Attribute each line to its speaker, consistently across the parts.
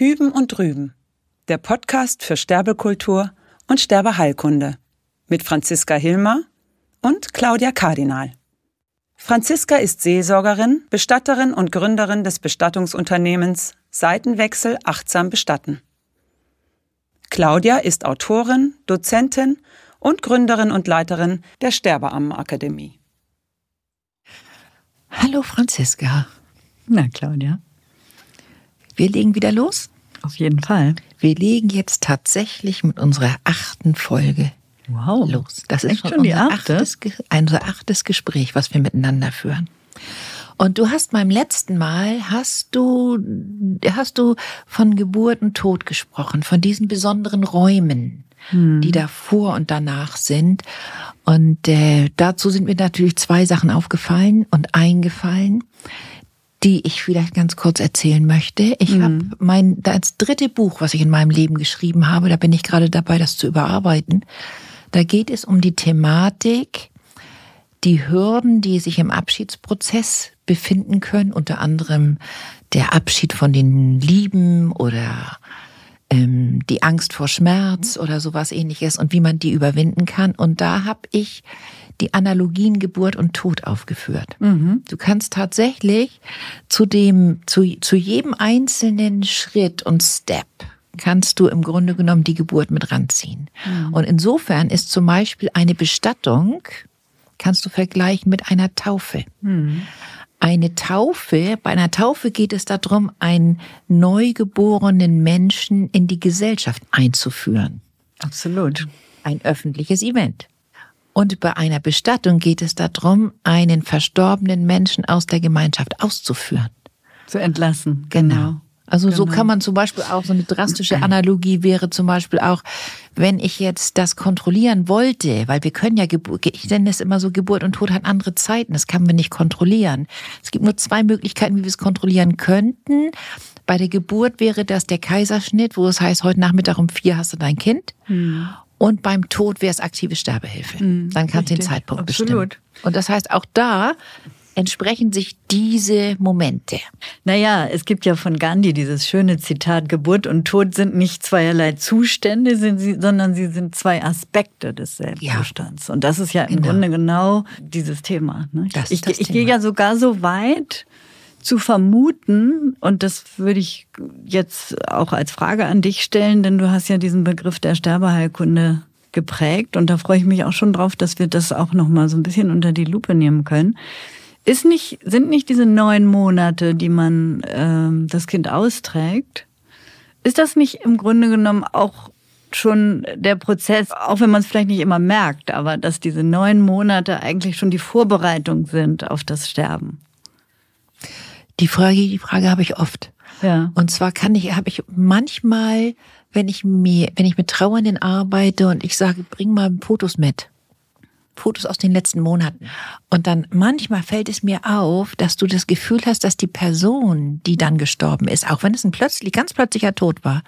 Speaker 1: Hüben und Drüben, der Podcast für Sterbekultur und Sterbeheilkunde mit Franziska Hilmer und Claudia Kardinal. Franziska ist Seelsorgerin, Bestatterin und Gründerin des Bestattungsunternehmens Seitenwechsel achtsam bestatten. Claudia ist Autorin, Dozentin und Gründerin und Leiterin der Sterbeammenakademie.
Speaker 2: Hallo Franziska.
Speaker 3: Na, Claudia.
Speaker 2: Wir legen wieder los?
Speaker 3: Auf jeden Fall.
Speaker 2: Wir legen jetzt tatsächlich mit unserer achten Folge
Speaker 3: wow.
Speaker 2: los. Das ist
Speaker 3: Echt
Speaker 2: schon,
Speaker 3: schon die
Speaker 2: unser
Speaker 3: achte?
Speaker 2: achtes, unser achtes Gespräch, was wir miteinander führen. Und du hast beim letzten Mal hast du hast du von Geburt und Tod gesprochen, von diesen besonderen Räumen, die davor und danach sind. Und äh, dazu sind mir natürlich zwei Sachen aufgefallen und eingefallen, die ich vielleicht ganz kurz erzählen möchte. Ich
Speaker 3: Mhm.
Speaker 2: habe mein das dritte Buch, was ich in meinem Leben geschrieben habe, da bin ich gerade dabei, das zu überarbeiten. Da geht es um die Thematik, die Hürden, die sich im Abschiedsprozess befinden können, unter anderem der Abschied von den Lieben oder ähm, die Angst vor Schmerz oder sowas ähnliches und wie man die überwinden kann. Und da habe ich die Analogien Geburt und Tod aufgeführt. Du kannst tatsächlich zu dem, zu, zu jedem einzelnen Schritt und Step kannst du im Grunde genommen die Geburt mit ranziehen. Und insofern ist zum Beispiel eine Bestattung, kannst du vergleichen mit einer Taufe. Eine Taufe, bei einer Taufe geht es darum, einen neugeborenen Menschen in die Gesellschaft einzuführen.
Speaker 3: Absolut.
Speaker 2: Ein öffentliches Event. Und bei einer Bestattung geht es darum, einen verstorbenen Menschen aus der Gemeinschaft auszuführen.
Speaker 3: Zu entlassen.
Speaker 2: Genau. Also so
Speaker 3: Genau.
Speaker 2: kann man zum Beispiel auch, so eine drastische Analogie wäre zum Beispiel auch, wenn ich jetzt das kontrollieren wollte, weil wir können ja, Geburt, ich nenne es immer so, Geburt und Tod hat andere Zeiten, das kann man nicht kontrollieren. Es gibt nur zwei Möglichkeiten, wie wir es kontrollieren könnten. Bei der Geburt wäre das der Kaiserschnitt, wo es heißt, heute Nachmittag um vier hast du dein Kind. Und beim Tod wäre es aktive Sterbehilfe. Dann kannst du den. Zeitpunkt
Speaker 3: Absolut.
Speaker 2: bestimmen. Und das heißt, auch da entsprechen sich diese Momente.
Speaker 3: Naja, es gibt ja von Gandhi dieses schöne Zitat, Geburt und Tod sind nicht zweierlei Zustände, sie, sondern sie sind zwei Aspekte des Selbstbestands. Und das ist ja im
Speaker 2: Genau.
Speaker 3: Grunde genau dieses Thema. Ne? Ich ich
Speaker 2: Thema.
Speaker 3: gehe ja sogar so weit zu vermuten, und das würde ich jetzt auch als Frage an dich stellen, denn du hast ja diesen Begriff der Sterbeheilkunde geprägt und da freue ich mich auch schon drauf, dass wir das auch noch mal so ein bisschen unter die Lupe nehmen können. Ist nicht, sind nicht diese neun Monate, die man ähm, das Kind austrägt, ist das nicht im Grunde genommen auch schon der Prozess, auch wenn man es vielleicht nicht immer merkt, aber dass diese neun Monate eigentlich schon die Vorbereitung sind auf das Sterben?
Speaker 2: Die Frage, die Frage habe ich oft.
Speaker 3: Ja.
Speaker 2: Und zwar kann ich, habe ich manchmal, wenn ich mir, wenn ich mit Trauernden arbeite und ich sage, bring mal Fotos mit. Fotos aus den letzten Monaten. Und dann manchmal fällt es mir auf, dass du das Gefühl hast, dass die Person, die dann gestorben ist, auch wenn es ein plötzlich, ganz plötzlicher Tod war,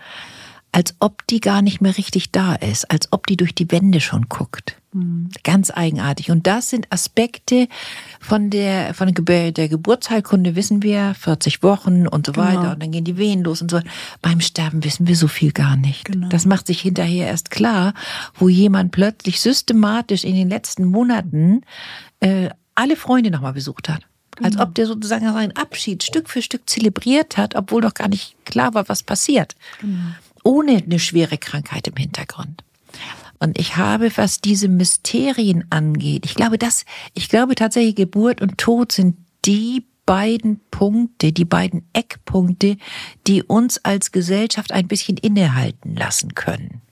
Speaker 2: als ob die gar nicht mehr richtig da ist, als ob die durch die Wände schon guckt. Ganz eigenartig. Und das sind Aspekte von der, von der, Geburtsheilkunde wissen wir, 40 Wochen und so weiter. Und dann gehen die Wehen los und so. Beim Sterben wissen wir so viel gar nicht.
Speaker 3: Genau.
Speaker 2: Das macht sich hinterher erst klar, wo jemand plötzlich systematisch in den letzten Monaten äh, alle Freunde nochmal besucht hat. Als ob der sozusagen seinen Abschied Stück für Stück zelebriert hat, obwohl noch gar nicht klar war, was passiert. Ohne eine schwere Krankheit im Hintergrund. Und ich habe, was diese Mysterien angeht, ich glaube, dass, ich glaube tatsächlich, Geburt und Tod sind die beiden Punkte, die beiden Eckpunkte, die uns als Gesellschaft ein bisschen innehalten lassen können.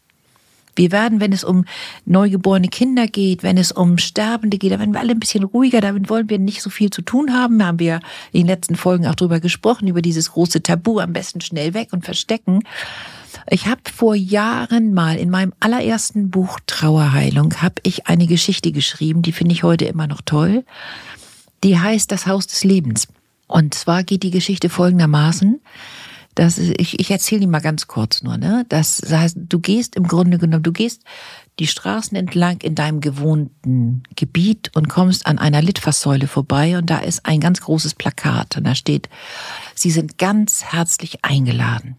Speaker 2: Wir werden, wenn es um neugeborene Kinder geht, wenn es um Sterbende geht, da werden wir alle ein bisschen ruhiger, damit wollen wir nicht so viel zu tun haben. Da haben wir in den letzten Folgen auch drüber gesprochen, über dieses große Tabu, am besten schnell weg und verstecken. Ich habe vor Jahren mal in meinem allerersten Buch Trauerheilung habe ich eine Geschichte geschrieben, die finde ich heute immer noch toll. Die heißt Das Haus des Lebens. Und zwar geht die Geschichte folgendermaßen. Das ich, ich erzähle die mal ganz kurz nur, ne? Das heißt, du gehst im Grunde genommen, du gehst die Straßen entlang in deinem gewohnten Gebiet und kommst an einer Litfaßsäule vorbei und da ist ein ganz großes Plakat und da steht, Sie sind ganz herzlich eingeladen.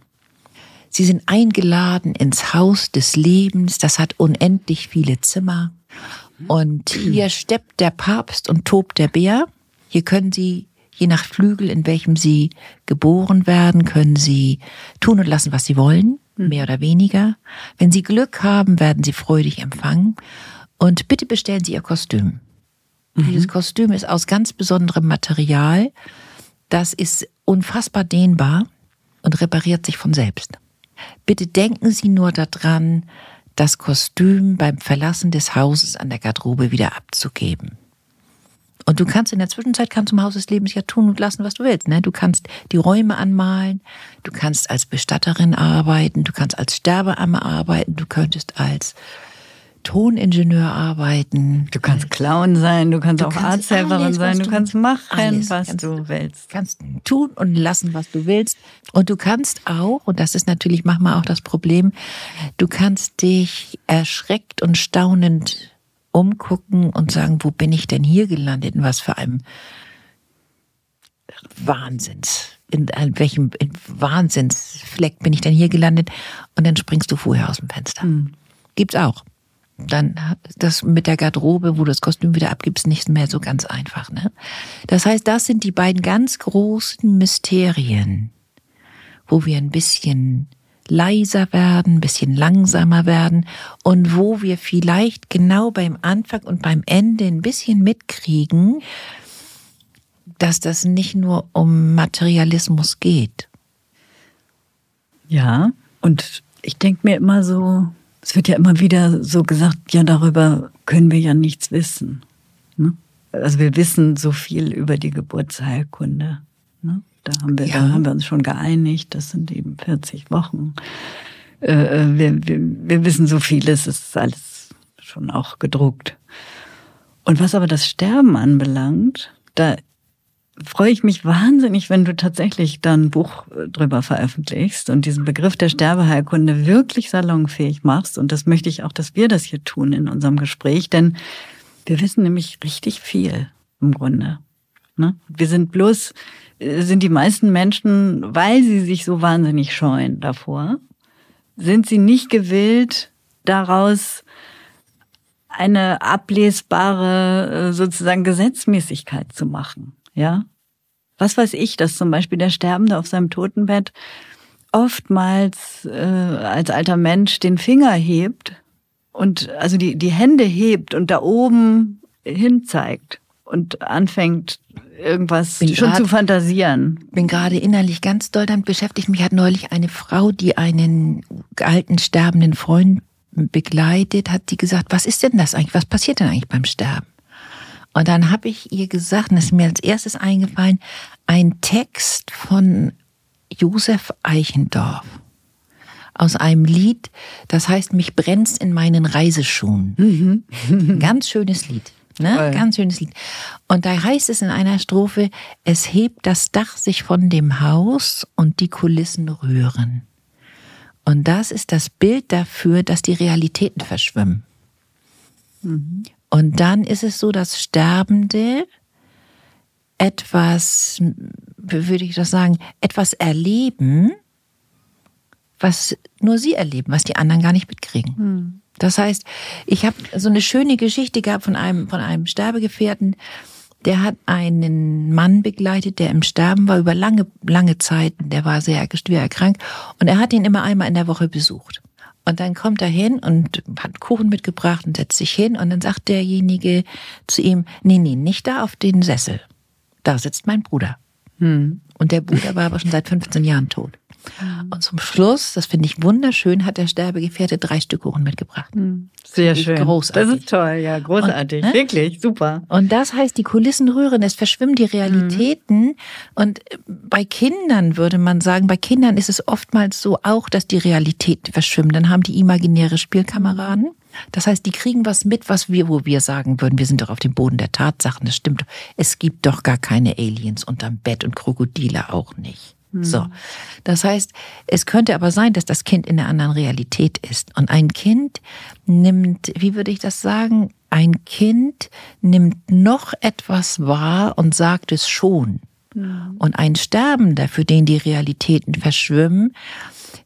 Speaker 2: Sie sind eingeladen ins Haus des Lebens, das hat unendlich viele Zimmer. Und hier steppt der Papst und tobt der Bär. Hier können Sie, je nach Flügel, in welchem Sie geboren werden, können Sie tun und lassen, was Sie wollen, mehr oder weniger. Wenn Sie Glück haben, werden Sie freudig empfangen. Und bitte bestellen Sie Ihr Kostüm. Dieses Kostüm ist aus ganz besonderem Material. Das ist unfassbar dehnbar und repariert sich von selbst. Bitte denken Sie nur daran, das Kostüm beim Verlassen des Hauses an der Garderobe wieder abzugeben. Und du kannst in der Zwischenzeit kannst du im Haus des Lebens ja tun und lassen, was du willst. Ne? Du kannst die Räume anmalen, du kannst als Bestatterin arbeiten, du kannst als Sterbeamme arbeiten, du könntest als Toningenieur arbeiten.
Speaker 3: Du kannst Clown sein, du kannst
Speaker 2: Du
Speaker 3: auch Arzthelferin sein, du
Speaker 2: du-
Speaker 3: kannst machen,
Speaker 2: alles
Speaker 3: was
Speaker 2: kannst
Speaker 3: du
Speaker 2: du.
Speaker 3: willst.
Speaker 2: kannst tun und lassen, was du willst. Und du kannst auch, und das ist natürlich manchmal auch das Problem, du kannst dich erschreckt und staunend umgucken und sagen, wo bin ich denn hier gelandet? In was für einem Wahnsinns, in welchem in Wahnsinnsfleck bin ich denn hier gelandet? Und dann springst du vorher aus dem Fenster. Gibt's auch. Dann das mit der Garderobe, wo du das Kostüm wieder abgibst, nicht mehr so ganz einfach. Ne? Das heißt, das sind die beiden ganz großen Mysterien, wo wir ein bisschen leiser werden, ein bisschen langsamer werden und wo wir vielleicht genau beim Anfang und beim Ende ein bisschen mitkriegen, dass das nicht nur um Materialismus geht.
Speaker 3: Ja, und ich denke mir immer so, es wird ja immer wieder so gesagt, ja, darüber können wir ja nichts wissen. Ne? Also wir wissen so viel über die Geburtsheilkunde. Ne? Da, haben wir,
Speaker 2: Ja.
Speaker 3: da haben wir uns schon geeinigt, das sind eben 40 Wochen. Äh, äh, wir, wir, wir wissen so vieles, es ist alles schon auch gedruckt. Und was aber das Sterben anbelangt, da freue ich mich wahnsinnig, wenn du tatsächlich da ein Buch äh, drüber veröffentlichst und diesen Begriff der Sterbeheilkunde wirklich salonfähig machst. Und das möchte ich auch, dass wir das hier tun in unserem Gespräch, denn wir wissen nämlich richtig viel im Grunde. Ne? Wir sind bloß, äh, sind die meisten Menschen, weil sie sich so wahnsinnig scheuen davor, sind sie nicht gewillt, daraus eine ablesbare äh, sozusagen Gesetzmäßigkeit zu machen. Ja, was weiß ich, dass zum Beispiel der Sterbende auf seinem Totenbett oftmals äh, als alter Mensch den Finger hebt und also die die Hände hebt und da oben hin zeigt und anfängt irgendwas
Speaker 2: Bin
Speaker 3: schon
Speaker 2: grad-
Speaker 3: zu fantasieren.
Speaker 2: bin gerade innerlich ganz doll damit beschäftigt. Mich hat neulich eine Frau, die einen alten sterbenden Freund begleitet, hat die gesagt, was ist denn das eigentlich? Was passiert denn eigentlich beim Sterben? Und dann habe ich ihr gesagt, und das ist mir als erstes eingefallen, ein Text von Josef Eichendorff aus einem Lied, das heißt, mich brennt's in meinen Reiseschuhen. Ein ganz schönes Lied. Ne? Ganz schönes Lied. Und da heißt es in einer Strophe, es hebt das Dach sich von dem Haus und die Kulissen rühren. Und das ist das Bild dafür, dass die Realitäten verschwimmen. Und dann ist es so, dass Sterbende etwas, würde ich das sagen, etwas erleben, was nur sie erleben, was die anderen gar nicht mitkriegen. Das heißt, ich habe so eine schöne Geschichte gehabt von einem, von einem Sterbegefährten, der hat einen Mann begleitet, der im Sterben war über lange, lange Zeit. Der war sehr schwer erkrankt und er hat ihn immer einmal in der Woche besucht. Und dann kommt er hin und hat Kuchen mitgebracht und setzt sich hin und dann sagt derjenige zu ihm, nee, nee, nicht da auf den Sessel. Da sitzt mein Bruder. Und der Bruder war aber schon seit 15 Jahren tot. Und zum Schluss, das finde ich wunderschön, hat der Sterbegefährte drei Stück Kuchen mitgebracht.
Speaker 3: Sehr
Speaker 2: ist
Speaker 3: schön.
Speaker 2: großartig.
Speaker 3: Das ist toll, ja, großartig.
Speaker 2: Und, ne?
Speaker 3: Wirklich, super.
Speaker 2: Und das heißt, die Kulissen rühren, es verschwimmen die Realitäten. Und äh, bei Kindern würde man sagen, bei Kindern ist es oftmals so auch, dass die Realitäten verschwimmen. Dann haben die imaginäre Spielkameraden. Das heißt, die kriegen was mit, was wir, wo wir sagen würden, wir sind doch auf dem Boden der Tatsachen. Das stimmt. Es gibt doch gar keine Aliens unterm Bett und Krokodile auch nicht. So. Das heißt, es könnte aber sein, dass das Kind in einer anderen Realität ist. Und ein Kind nimmt, wie würde ich das sagen? Ein Kind nimmt noch etwas wahr und sagt es schon. Und ein Sterbender, für den die Realitäten verschwimmen,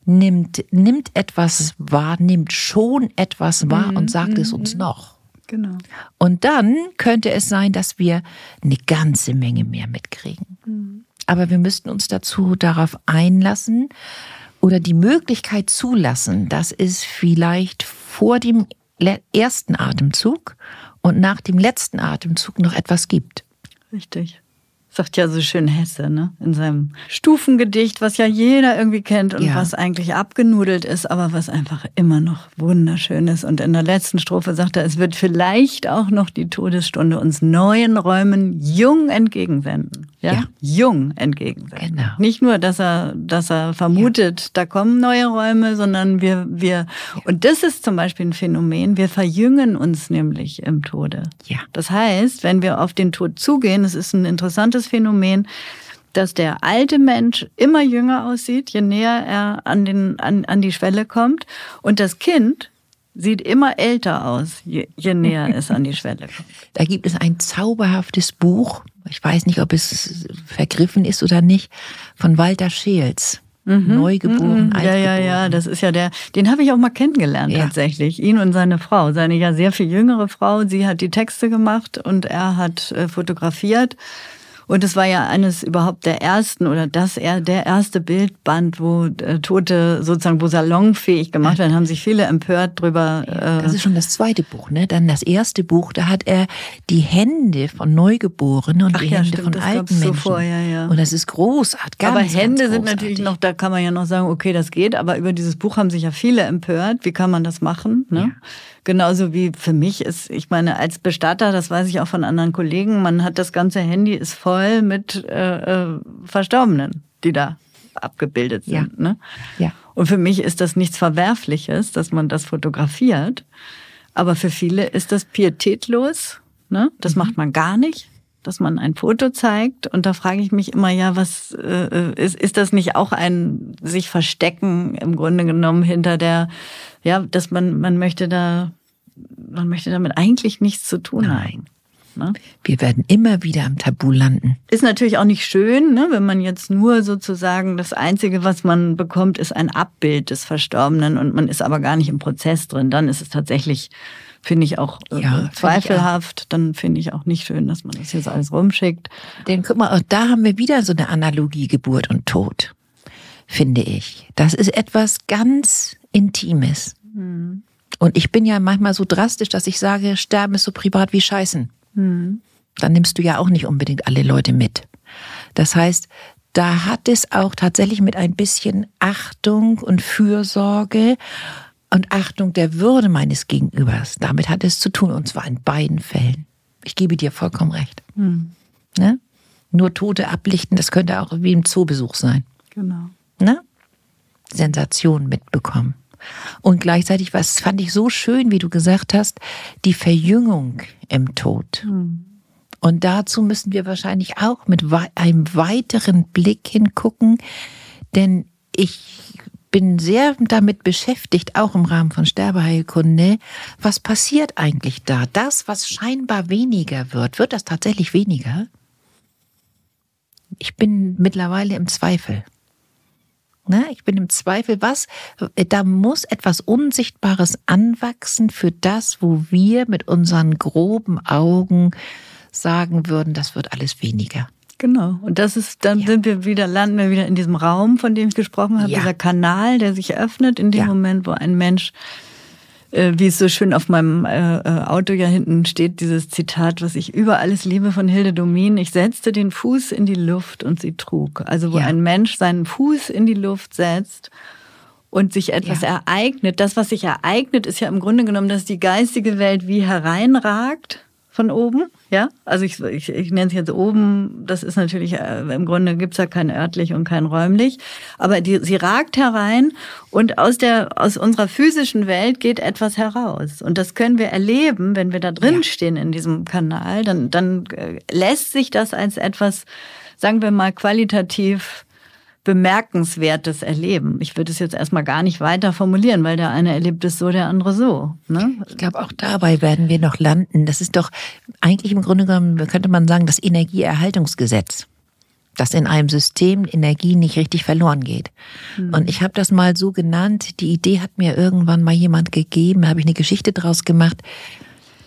Speaker 2: nimmt, nimmt etwas wahr, nimmt schon etwas wahr
Speaker 3: Mhm,
Speaker 2: und sagt es uns noch.
Speaker 3: Genau.
Speaker 2: Und dann könnte es sein, dass wir eine ganze Menge mehr mitkriegen. Aber wir müssten uns dazu darauf einlassen oder die Möglichkeit zulassen, dass es vielleicht vor dem ersten Atemzug und nach dem letzten Atemzug noch etwas gibt.
Speaker 3: Richtig. Sagt ja so schön Hesse, ne? In seinem Stufengedicht, was ja jeder irgendwie kennt und
Speaker 2: Ja.
Speaker 3: was eigentlich abgenudelt ist, aber was einfach immer noch wunderschön ist. Und in der letzten Strophe sagt er, es wird vielleicht auch noch die Todesstunde uns neuen Räumen jung entgegensenden. Ja?
Speaker 2: Ja.
Speaker 3: Jung entgegensenden.
Speaker 2: Genau.
Speaker 3: Nicht nur, dass er, dass er vermutet, da kommen neue Räume, sondern wir, wir, und das ist zum Beispiel ein Phänomen, wir verjüngen uns nämlich im Tode.
Speaker 2: Ja.
Speaker 3: Das heißt, wenn wir auf den Tod zugehen, es ist ein interessantes Phänomen, dass der alte Mensch immer jünger aussieht, je näher er an, den, an, an die Schwelle kommt. Und das Kind sieht immer älter aus, je, je näher es an die Schwelle kommt.
Speaker 2: Da gibt es ein zauberhaftes Buch, ich weiß nicht, ob es vergriffen ist oder nicht, von Walter Scheels. Neugeboren,
Speaker 3: Mhm. Ja, ja,
Speaker 2: altgeboren.
Speaker 3: ja, das ist ja der, den habe ich auch mal kennengelernt
Speaker 2: Ja.
Speaker 3: tatsächlich. Ihn und seine Frau, seine ja sehr viel jüngere Frau. Sie hat die Texte gemacht und er hat äh, fotografiert. Und es war ja eines überhaupt der ersten oder das er der erste Bildband, wo äh, Tote sozusagen wo salonfähig gemacht werden, haben sich viele empört drüber. Äh,
Speaker 2: Das ist schon das zweite Buch, ne? Dann das erste Buch, da hat er die Hände von Neugeborenen und
Speaker 3: Ach
Speaker 2: die
Speaker 3: ja,
Speaker 2: Hände
Speaker 3: stimmt,
Speaker 2: von alten
Speaker 3: gab's so
Speaker 2: Menschen.
Speaker 3: vor, ja, ja.
Speaker 2: Und das ist großartig. Ganz,
Speaker 3: aber
Speaker 2: ganz
Speaker 3: Hände sind
Speaker 2: großartig.
Speaker 3: natürlich noch, da kann man ja noch sagen, okay, das geht, aber über dieses Buch haben sich ja viele empört. Wie kann man das machen? Ne? Genauso wie für mich ist, ich meine, als Bestatter, das weiß ich auch von anderen Kollegen, man hat das ganze Handy ist voll mit äh, äh, Verstorbenen, die da abgebildet sind.
Speaker 2: Ja.
Speaker 3: Ne?
Speaker 2: Ja.
Speaker 3: Und für mich ist das nichts Verwerfliches, dass man das fotografiert. Aber für viele ist das pietätlos. Ne? Das macht man gar nicht, dass man ein Foto zeigt. Und da frage ich mich immer, ja, was äh, ist, ist das nicht auch ein sich verstecken im Grunde genommen hinter der, ja, dass man, man möchte da, man möchte damit eigentlich nichts zu tun haben. Ne?
Speaker 2: Wir werden immer wieder am Tabu landen.
Speaker 3: Ist natürlich auch nicht schön, ne, wenn man jetzt nur sozusagen das Einzige, was man bekommt, ist ein Abbild des Verstorbenen und man ist aber gar nicht im Prozess drin. Dann ist es tatsächlich, finde ich auch äh,
Speaker 2: Ja, finde ich
Speaker 3: zweifelhaft. Dann finde ich auch nicht schön, dass man das jetzt alles rumschickt.
Speaker 2: Denn guck mal, auch da haben wir wieder so eine Analogie Geburt und Tod, finde ich. Das ist etwas ganz Intimes. Und ich bin ja manchmal so drastisch, dass ich sage, Sterben ist so privat wie Scheißen. Dann nimmst du ja auch nicht unbedingt alle Leute mit. Das heißt, da hat es auch tatsächlich mit ein bisschen Achtung und Fürsorge und Achtung der Würde meines Gegenübers. Damit hat es zu tun, und zwar in beiden Fällen. Ich gebe dir vollkommen recht. Ne? Nur Tote ablichten, das könnte auch wie im Zoobesuch sein.
Speaker 3: Genau.
Speaker 2: Ne? Sensation mitbekommen. Und gleichzeitig, was fand ich so schön, wie du gesagt hast, die Verjüngung im Tod. Und dazu müssen wir wahrscheinlich auch mit einem weiteren Blick hingucken, denn ich bin sehr damit beschäftigt, auch im Rahmen von Sterbeheilkunde, was passiert eigentlich da? Das, was scheinbar weniger wird, wird das tatsächlich weniger? Ich bin mittlerweile im Zweifel. Ne? Ich bin im Zweifel, was, da muss etwas Unsichtbares anwachsen für das, wo wir mit unseren groben Augen sagen würden, das wird alles weniger.
Speaker 3: Genau. Und das ist, dann
Speaker 2: Ja.
Speaker 3: sind wir wieder, landen wir wieder in diesem Raum, von dem ich gesprochen habe,
Speaker 2: Ja.
Speaker 3: dieser Kanal, der sich öffnet in dem
Speaker 2: Ja.
Speaker 3: Moment, wo ein Mensch, äh, wie es so schön auf meinem äh, äh, Auto ja hinten steht, dieses Zitat, was ich über alles liebe von Hilde Domin, ich setzte den Fuß in die Luft und sie trug. Also wo
Speaker 2: Ja.
Speaker 3: ein Mensch seinen Fuß in die Luft setzt und sich etwas
Speaker 2: Ja.
Speaker 3: ereignet. Das, was sich ereignet, ist ja im Grunde genommen, dass die geistige Welt wie hereinragt von oben. Ja, also ich, ich, ich nenne es jetzt oben. Das ist natürlich, äh, im Grunde gibt's ja kein örtlich und kein räumlich. Aber die, sie ragt herein und aus, der, aus unserer physischen Welt geht etwas heraus. Und das können wir erleben, wenn wir da drin
Speaker 2: Ja.
Speaker 3: stehen in diesem Kanal. Dann, dann äh, lässt sich das als etwas, sagen wir mal, qualitativ bemerkenswertes Erleben. Ich würde es jetzt erstmal gar nicht weiter formulieren, weil der eine erlebt es so, der andere so. Ne?
Speaker 2: Ich glaube, auch dabei werden wir noch landen. Das ist doch eigentlich im Grunde genommen, könnte man sagen, das Energieerhaltungsgesetz. dass in einem System Energie nicht richtig verloren geht. Mhm. Und ich habe das mal so genannt, die Idee hat mir irgendwann mal jemand gegeben, habe ich eine Geschichte draus gemacht,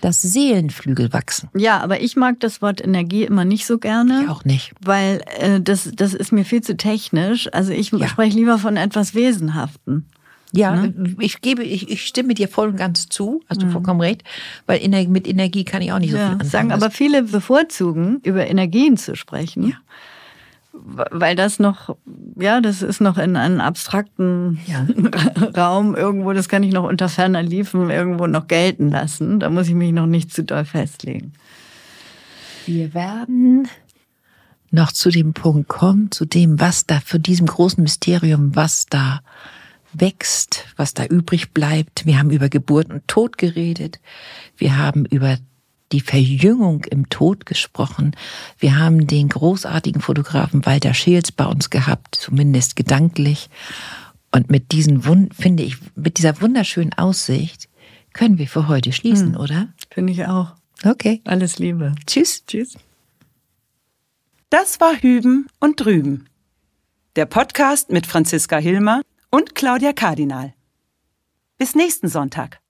Speaker 2: dass Seelenflügel wachsen.
Speaker 3: Ja, aber ich mag das Wort Energie immer nicht so gerne.
Speaker 2: Ich auch nicht.
Speaker 3: Weil äh, das, das ist mir viel zu technisch. Also ich ja. spreche lieber von etwas Wesenhaften.
Speaker 2: Ja, ne? ich gebe, ich, ich stimme dir voll und ganz zu, hast du mhm. vollkommen recht, weil mit Energie kann ich auch nicht so ja, viel anfangen.
Speaker 3: Sagen aber viele bevorzugen, über Energien zu sprechen. Ja weil das noch, ja, das ist noch in einem abstrakten ja. Raum irgendwo, das kann ich noch unter ferner Liefen irgendwo noch gelten lassen. Da muss ich mich noch nicht zu doll festlegen.
Speaker 2: Wir werden noch zu dem Punkt kommen, zu dem, was da für diesem großen Mysterium, was da wächst, was da übrig bleibt. Wir haben über Geburt und Tod geredet. Wir haben über die Verjüngung im Tod gesprochen. Wir haben den großartigen Fotografen Walter Scheels bei uns gehabt, zumindest gedanklich. Und mit diesen finde ich, mit dieser wunderschönen Aussicht können wir für heute schließen, hm. oder?
Speaker 3: Finde ich auch.
Speaker 2: Okay.
Speaker 3: Alles Liebe.
Speaker 2: Tschüss.
Speaker 3: Tschüss.
Speaker 1: Das war Hüben und Drüben. Der Podcast mit Franziska Hilmer und Claudia Kardinal. Bis nächsten Sonntag.